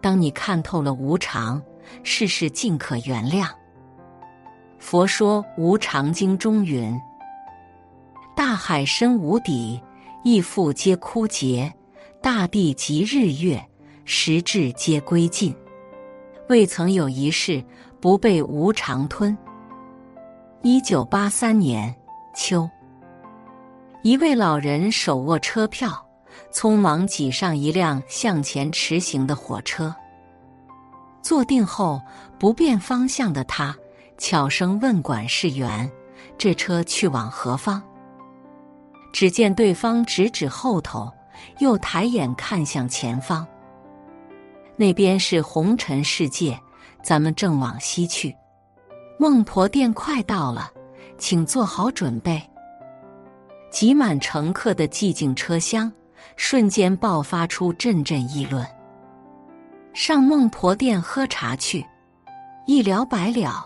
当你看透了无常，事事尽可原谅。佛说《无常经》中云：“大海深无底，亦复皆枯竭；大地及日月，时至皆归尽。未曾有一事不被无常吞。”一九八三年秋，一位老人手握车票。匆忙挤上一辆向前驰行的火车，坐定后不变方向的他，悄声问管事员：“这车去往何方？”只见对方指指后头，又抬眼看向前方，那边是红尘世界，咱们正往西去。孟婆店快到了，请做好准备。挤满乘客的寂静车厢。瞬间爆发出阵阵议论。上孟婆店喝茶去，一了百了，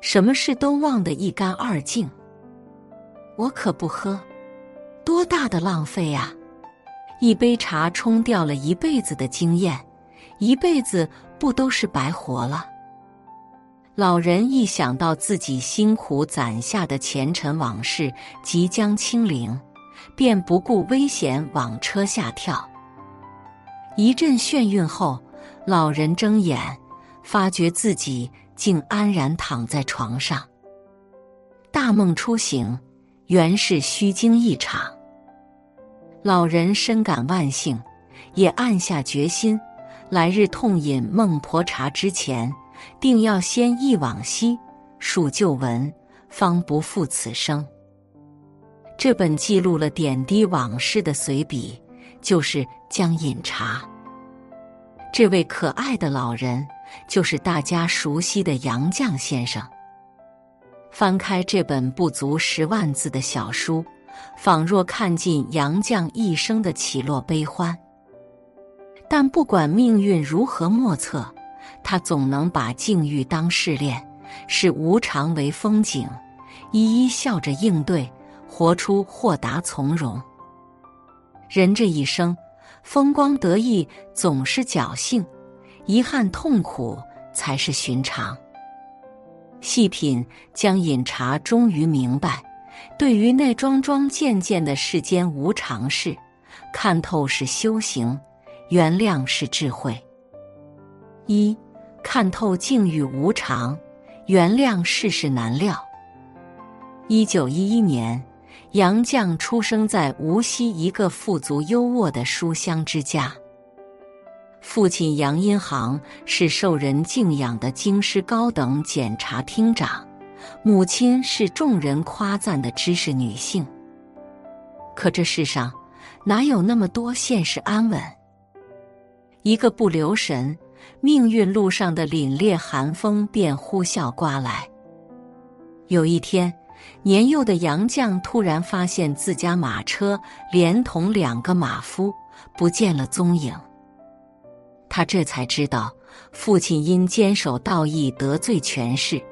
什么事都忘得一干二净。我可不喝，多大的浪费啊！一杯茶冲掉了一辈子的经验，一辈子不都是白活了？老人一想到自己辛苦攒下的前尘往事即将清零。便不顾危险往车下跳。一阵眩晕后，老人睁眼，发觉自己竟安然躺在床上。大梦初醒，原是虚惊一场。老人深感万幸，也暗下决心：来日痛饮孟婆茶之前，定要先忆往昔，数旧闻，方不负此生。这本记录了点滴往事的随笔，就是《江饮茶》。这位可爱的老人，就是大家熟悉的杨绛先生。翻开这本不足十万字的小书，仿若看尽杨绛一生的起落悲欢。但不管命运如何莫测，他总能把境遇当试炼，视无常为风景，一一笑着应对。活出豁达从容。人这一生，风光得意总是侥幸，遗憾痛苦才是寻常。细品将饮茶，终于明白，对于那桩桩件件的世间无常事，看透是修行，原谅是智慧。一看透境遇无常，原谅世事难料。一九一一年。杨绛出生在无锡一个富足优渥的书香之家。父亲杨荫杭是受人敬仰的京师高等检察厅长，母亲是众人夸赞的知识女性。可这世上哪有那么多现实安稳？一个不留神，命运路上的凛冽寒风便呼啸刮来。有一天。年幼的杨绛突然发现自家马车连同两个马夫不见了踪影，他这才知道父亲因坚守道义得罪权势，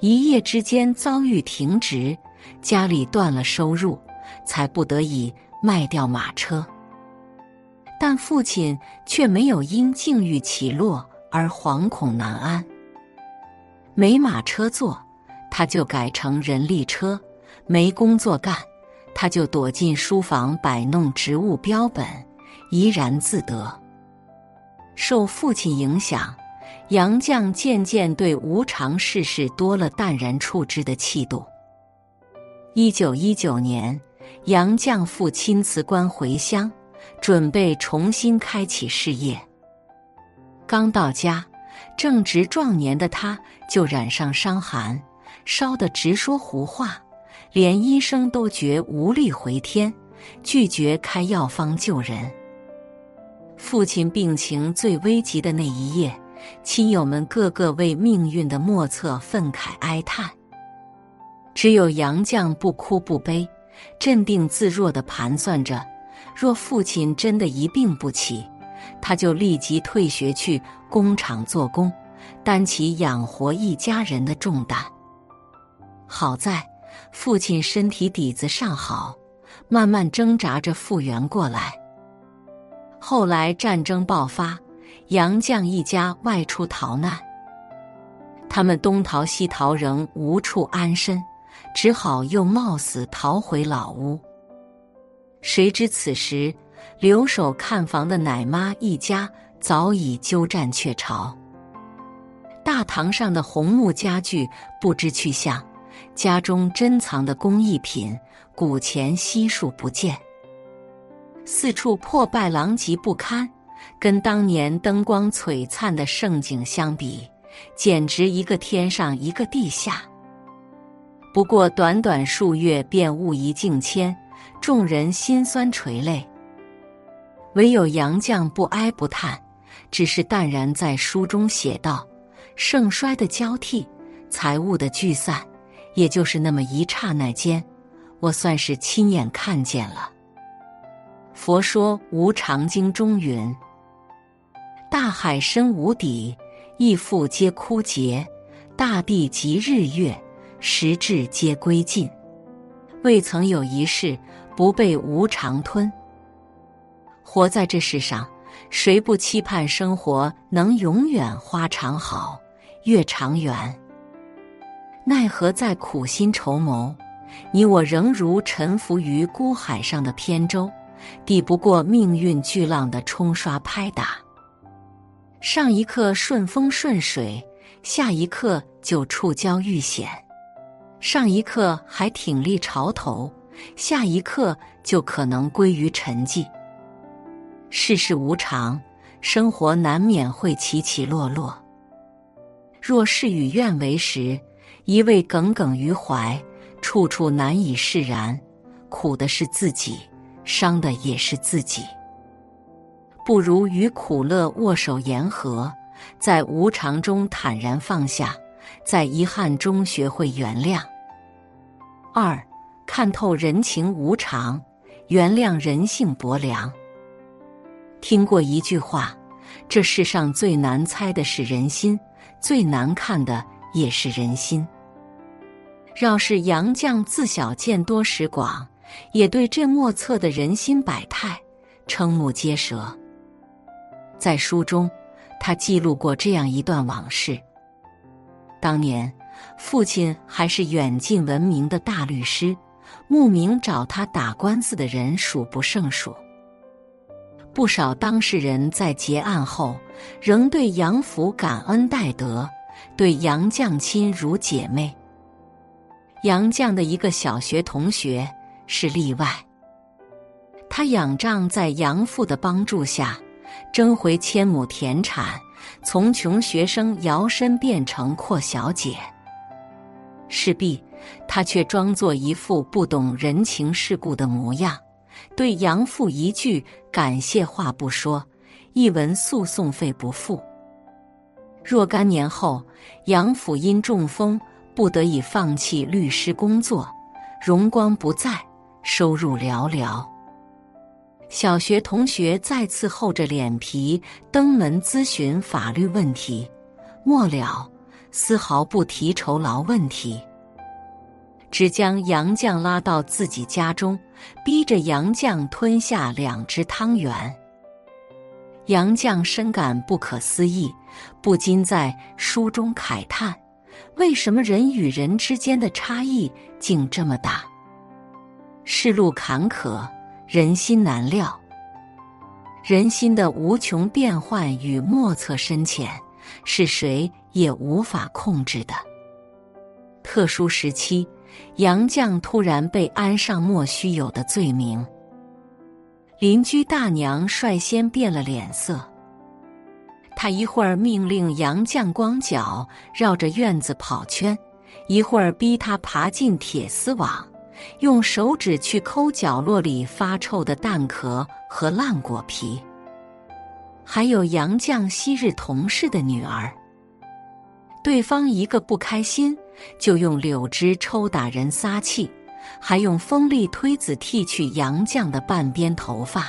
一夜之间遭遇停职，家里断了收入，才不得已卖掉马车。但父亲却没有因境遇起落而惶恐难安，没马车坐。他就改成人力车，没工作干，他就躲进书房摆弄植物标本，怡然自得。受父亲影响，杨绛渐渐对无常世事多了淡然处之的气度。一九一九年，杨绛父亲辞官回乡，准备重新开启事业。刚到家，正值壮年的他，就染上伤寒，烧得直说胡话，连医生都觉无力回天，拒绝开药方救人。父亲病情最危急的那一夜，亲友们个个为命运的莫测愤慨哀叹，只有杨绛不哭不悲，镇定自若地盘算着：若父亲真的一病不起，他就立即退学去工厂做工，担起养活一家人的重担。好在父亲身体底子尚好，慢慢挣扎着复原过来。后来战争爆发，杨绛一家外出逃难，他们东逃西逃，仍无处安身，只好又冒死逃回老屋。谁知此时留守看房的奶妈一家早已鸠占鹊巢，大堂上的红木家具不知去向，家中珍藏的工艺品、古钱悉数不见。四处破败狼藉不堪，跟当年灯光璀璨的盛景相比，简直一个天上一个地下。不过短短数月，便物一境迁，众人心酸垂泪。唯有杨绛不哀不叹，只是淡然在书中写道：“盛衰的交替，财物的聚散，也就是那么一刹那间，我算是亲眼看见了。”佛说《无常经》中云：“大海深无底，亦复皆枯竭；大地及日月，时至皆归尽。未曾有一事不被无常吞。活在这世上，谁不期盼生活能永远花长好，月长圆？奈何在苦心筹谋，你我仍如沉浮于孤海上的扁舟。”抵不过命运巨浪的冲刷拍打，上一刻顺风顺水，下一刻就触礁遇险；上一刻还挺立潮头，下一刻就可能归于沉寂。世事无常，生活难免会起起落落。若事与愿违时，一味耿耿于怀，处处难以释然，苦的是自己。伤的也是自己，不如与苦乐握手言和，在无常中坦然放下，在遗憾中学会原谅。二，看透人情无常，原谅人性薄凉。听过一句话：这世上最难猜的是人心，最难看的也是人心。饶是杨绛自小见多识广。也对这莫测的人心百态瞠目结舌。在书中，他记录过这样一段往事：当年，父亲还是远近闻名的大律师，慕名找他打官司的人数不胜数。不少当事人在结案后，仍对杨府感恩戴德，对杨绛亲如姐妹。杨绛的一个小学同学。是例外。他仰仗在杨父的帮助下，争回千亩田产，从穷学生摇身变成阔小姐。势必，他却装作一副不懂人情世故的模样，对杨父一句感谢话不说，一文诉讼费不付。若干年后，杨府因中风，不得已放弃律师工作，荣光不再。收入寥寥，小学同学再次厚着脸皮登门咨询法律问题，末了丝毫不提酬劳问题，只将杨绛拉到自己家中，逼着杨绛吞下两只汤圆。杨绛深感不可思议，不禁在书中慨叹：为什么人与人之间的差异竟这么大？世路坎坷，人心难料。人心的无穷变幻与莫测深浅，是谁也无法控制的。特殊时期，杨绛突然被安上莫须有的罪名，邻居大娘率先变了脸色。他一会儿命令杨绛光脚绕着院子跑圈，一会儿逼他爬进铁丝网，用手指去抠角落里发臭的蛋壳和烂果皮。还有杨绛昔日同事的女儿，对方一个不开心，就用柳枝抽打人撒气，还用锋利推子剃去杨绛的半边头发。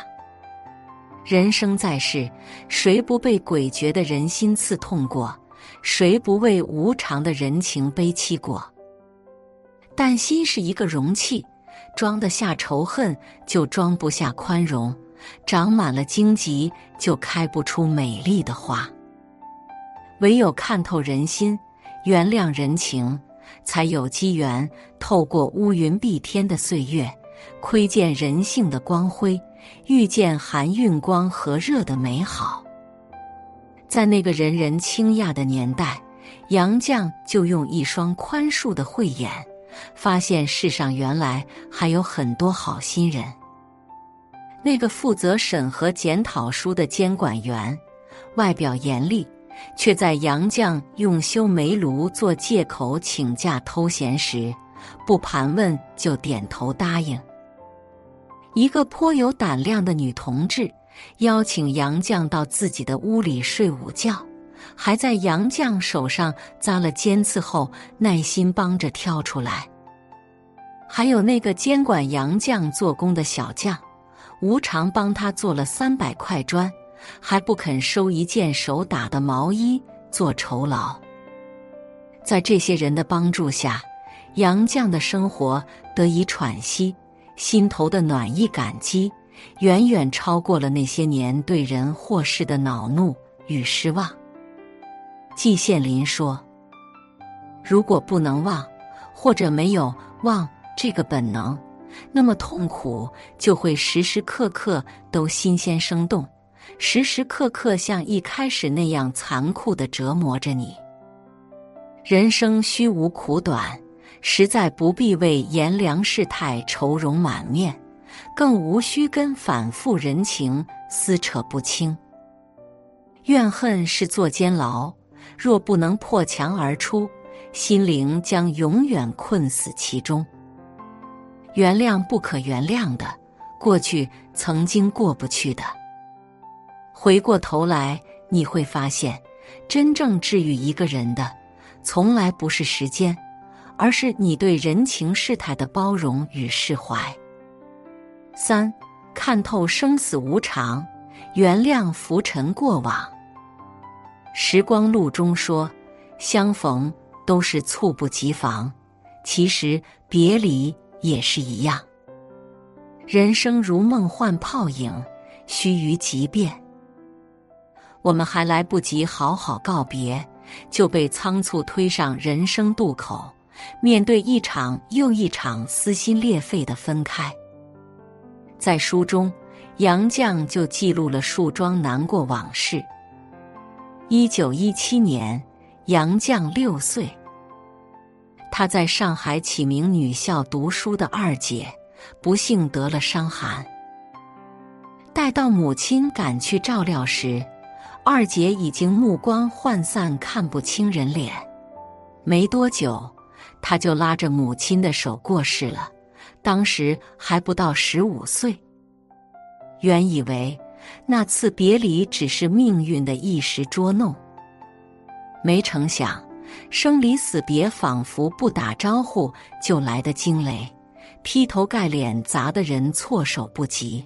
人生在世，谁不被诡谲的人心刺痛过？谁不为无常的人情悲戚过？但心是一个容器，装得下仇恨，就装不下宽容；长满了荆棘，就开不出美丽的花。唯有看透人心，原谅人情，才有机缘透过乌云蔽天的岁月，窥见人性的光辉。遇见含蕴光和热的美好，在那个人人倾讶的年代，杨绛就用一双宽恕的慧眼，发现世上原来还有很多好心人。那个负责审核检讨书的监管员，外表严厉，却在杨绛用修煤炉做借口请假偷闲时，不盘问就点头答应。一个颇有胆量的女同志邀请杨绛到自己的屋里睡午觉，还在杨绛手上扎了尖刺后，耐心帮着挑出来。还有那个监管杨绛做工的小将，无偿帮他做了三百块砖，还不肯收一件手打的毛衣做酬劳。在这些人的帮助下，杨绛的生活得以喘息。心头的暖意感激，远远超过了那些年对人或事的恼怒与失望。季羡林说：“如果不能忘，或者没有忘这个本能，那么痛苦就会时时刻刻都新鲜生动，时时刻刻像一开始那样残酷的折磨着你。人生虚无苦短。”实在不必为炎凉世态愁容满面，更无需跟反复人情撕扯不清。怨恨是坐监牢，若不能破墙而出，心灵将永远困死其中。原谅不可原谅的，过去曾经过不去的，回过头来你会发现，真正治愈一个人的，从来不是时间。而是你对人情世态的包容与释怀。三，看透生死无常，原谅浮沉过往。时光路中说，相逢都是猝不及防，其实别离也是一样。人生如梦幻泡影，须臾即变。我们还来不及好好告别，就被仓促推上人生渡口。面对一场又一场撕心裂肺的分开，在书中，杨绛就记录了数桩难过往事。一九一七年，杨绛六岁，他在上海启明女校读书的二姐不幸得了伤寒，待到母亲赶去照料时，二姐已经目光涣散，看不清人脸。没多久。他就拉着母亲的手过世了，当时还不到十五岁。原以为那次别离只是命运的一时捉弄，没成想生离死别仿佛不打招呼就来的惊雷，劈头盖脸砸得人措手不及。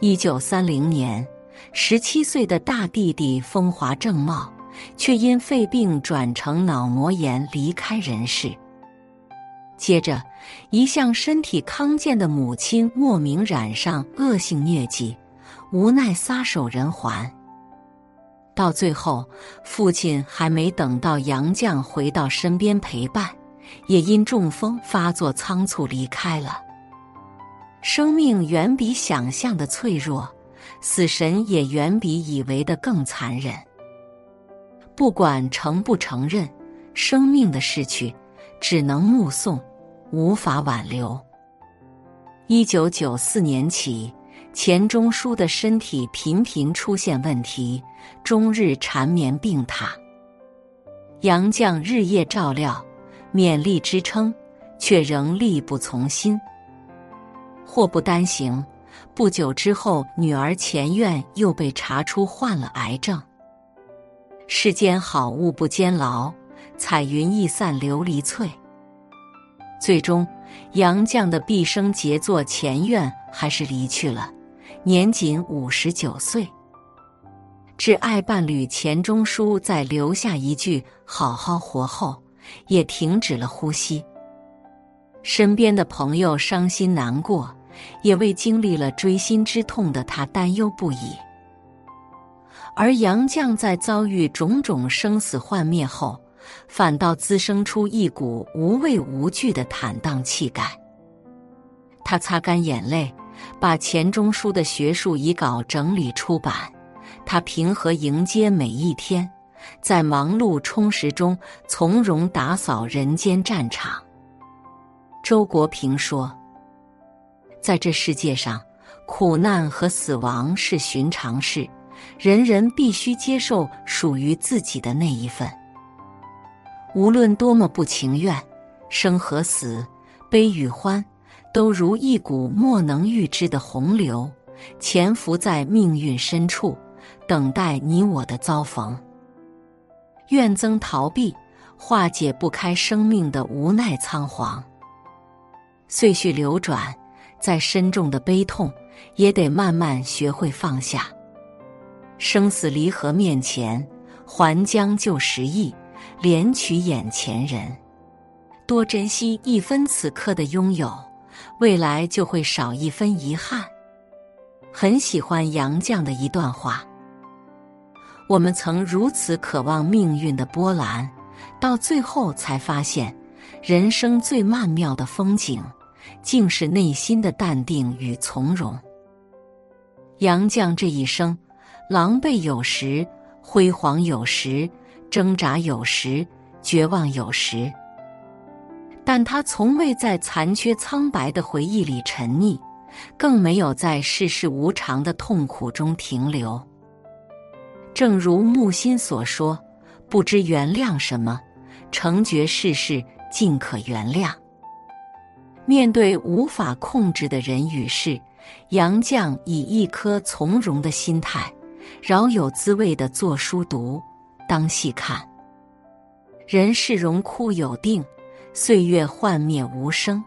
一九三零年，十七岁的大弟弟风华正茂。却因肺病转成脑膜炎离开人世。接着，一向身体康健的母亲莫名染上恶性疟疾，无奈撒手人寰。到最后，父亲还没等到杨绛回到身边陪伴，也因中风发作仓促离开了。生命远比想象的脆弱，死神也远比以为的更残忍。不管承不承认，生命的逝去，只能目送，无法挽留。一九九四年起，钱钟书的身体频频出现问题，终日缠绵病榻。杨绛日夜照料，勉力支撑，却仍力不从心。祸不单行，不久之后，女儿钱院又被查出患了癌症。世间好物不坚牢，彩云易散琉璃脆。最终，杨绛的毕生杰作《前院》还是离去了，年仅五十九岁。挚爱伴侣钱钟书在留下一句“好好活”后，也停止了呼吸。身边的朋友伤心难过，也为经历了锥心之痛的他担忧不已。而杨绛在遭遇种种生死幻灭后，反倒滋生出一股无畏无惧的坦荡气概。他擦干眼泪，把钱钟书的学术遗稿整理出版。他平和迎接每一天，在忙碌充实中从容打扫人间战场。周国平说：“在这世界上，苦难和死亡是寻常事，人人必须接受属于自己的那一份。无论多么不情愿，生和死，悲与欢，都如一股莫能预知的洪流，潜伏在命运深处。”等待你我的遭逢，怨憎逃避，化解不开生命的无奈仓皇。岁序流转，再深重的悲痛，也得慢慢学会放下。生死离合面前，还将就时意，怜取眼前人。多珍惜一分此刻的拥有，未来就会少一分遗憾。很喜欢杨绛的一段话。我们曾如此渴望命运的波澜，到最后才发现，人生最曼妙的风景，竟是内心的淡定与从容。杨绛这一生，狼狈有时，辉煌有时，挣扎有时，绝望有时，但他从未在残缺苍白的回忆里沉溺，更没有在世事无常的痛苦中停留。正如木心所说：“不知原谅什么，成觉世事尽可原谅。”面对无法控制的人与事，杨绛以一颗从容的心态，饶有滋味的做书读，当细看。人世荣枯有定，岁月幻灭无声。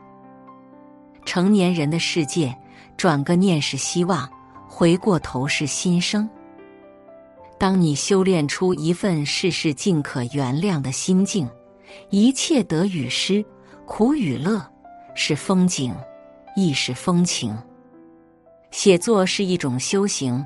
成年人的世界，转个念是希望，回过头是新生。当你修炼出一份事事尽可原谅的心境，一切得与失，苦与乐，是风景，亦是风情。写作是一种修行，